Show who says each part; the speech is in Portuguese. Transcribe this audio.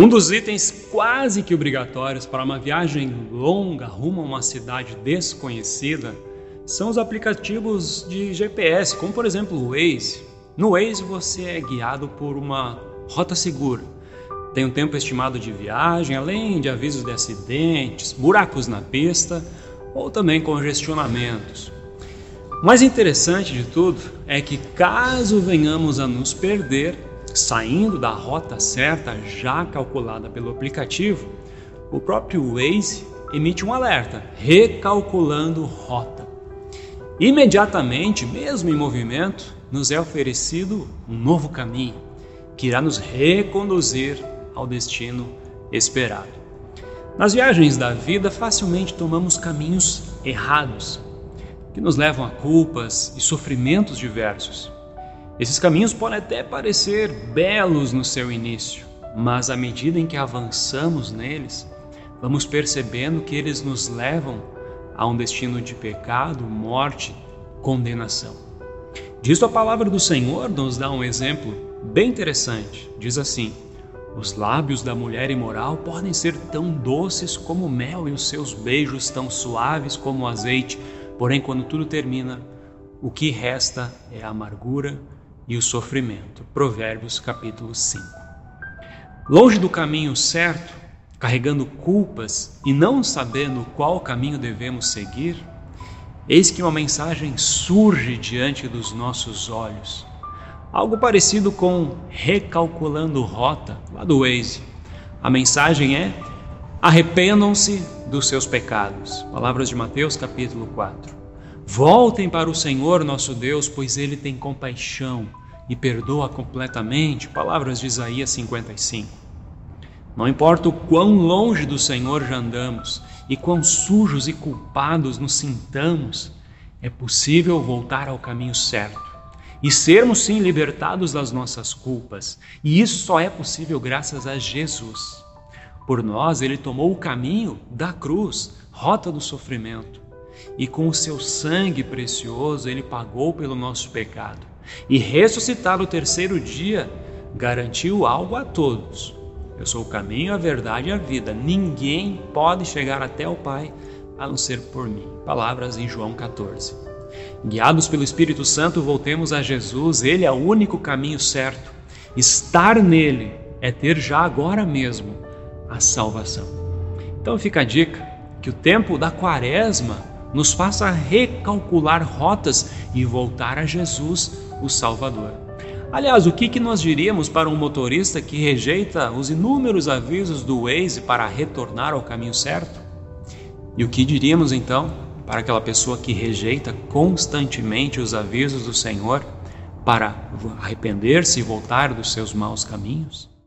Speaker 1: Um dos itens quase que obrigatórios para uma viagem longa rumo a uma cidade desconhecida são os aplicativos de GPS, como por exemplo o Waze. No Waze você é guiado por uma rota segura. Tem um tempo estimado de viagem, além de avisos de acidentes, buracos na pista ou também congestionamentos. O mais interessante de tudo é que, caso venhamos a nos perder, saindo da rota certa já calculada pelo aplicativo, o próprio Waze emite um alerta, recalculando rota. Imediatamente, mesmo em movimento, nos é oferecido um novo caminho que irá nos reconduzir ao destino esperado. Nas viagens da vida, facilmente tomamos caminhos errados que nos levam a culpas e sofrimentos diversos. Esses caminhos podem até parecer belos no seu início, mas à medida em que avançamos neles, vamos percebendo que eles nos levam a um destino de pecado, morte, condenação. Disto a palavra do Senhor nos dá um exemplo bem interessante. Diz assim: Os lábios da mulher imoral podem ser tão doces como mel e os seus beijos tão suaves como o azeite Porém, quando tudo termina, o que resta é a amargura e o sofrimento. Provérbios capítulo 5. Longe do caminho certo, carregando culpas e não sabendo qual caminho devemos seguir, eis que uma mensagem surge diante dos nossos olhos. Algo parecido com recalculando rota, lá do Waze. A mensagem é: arrependam-se dos seus pecados. Palavras de Mateus capítulo 4. Voltem para o Senhor nosso Deus, pois ele tem compaixão e perdoa completamente. Palavras de Isaías 55. Não importa o quão longe do Senhor já andamos e quão sujos e culpados nos sintamos, é possível voltar ao caminho certo e sermos sim libertados das nossas culpas. E isso só é possível graças a Jesus. Por nós, ele tomou o caminho da cruz, rota do sofrimento, e com o seu sangue precioso ele pagou pelo nosso pecado. E ressuscitar o terceiro dia garantiu algo a todos. Eu sou o caminho, a verdade e a vida. Ninguém pode chegar até o Pai a não ser por mim. Palavras em João 14. Guiados pelo Espírito Santo, voltemos a Jesus, ele é o único caminho certo. Estar nele é ter já agora mesmo a salvação. Então fica a dica que o tempo da quaresma nos faça recalcular rotas e voltar a Jesus, o Salvador. Aliás, o que, que nós diríamos para um motorista que rejeita os inúmeros avisos do Waze para retornar ao caminho certo? E o que diríamos então para aquela pessoa que rejeita constantemente os avisos do Senhor para arrepender-se e voltar dos seus maus caminhos?